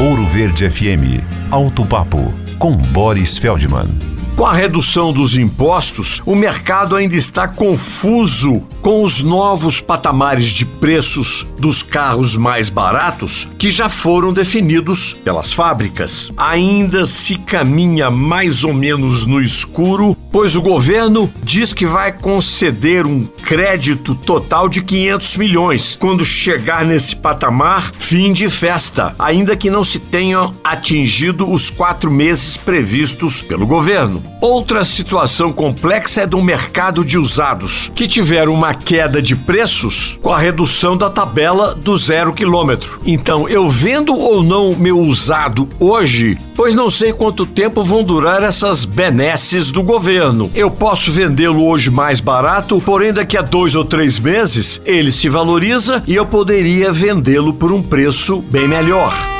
Ouro Verde FM. Alto Papo com Boris Feldman. Com a redução dos impostos, o mercado ainda está confuso com os novos patamares de preços dos carros mais baratos que já foram definidos pelas fábricas. Ainda se caminha mais ou menos no escuro, pois o governo diz que vai conceder um crédito total de 500 milhões. Quando chegar nesse patamar, fim de festa, ainda que não se tenham atingido os quatro meses previstos pelo governo. Outra situação complexa é do mercado de usados, que tiveram uma queda de preços com a redução da tabela do zero quilômetro. Então, eu vendo ou não meu usado hoje, pois não sei quanto tempo vão durar essas benesses do governo. Eu posso vendê-lo hoje mais barato, porém daqui a dois ou três meses ele se valoriza e eu poderia vendê-lo por um preço bem melhor.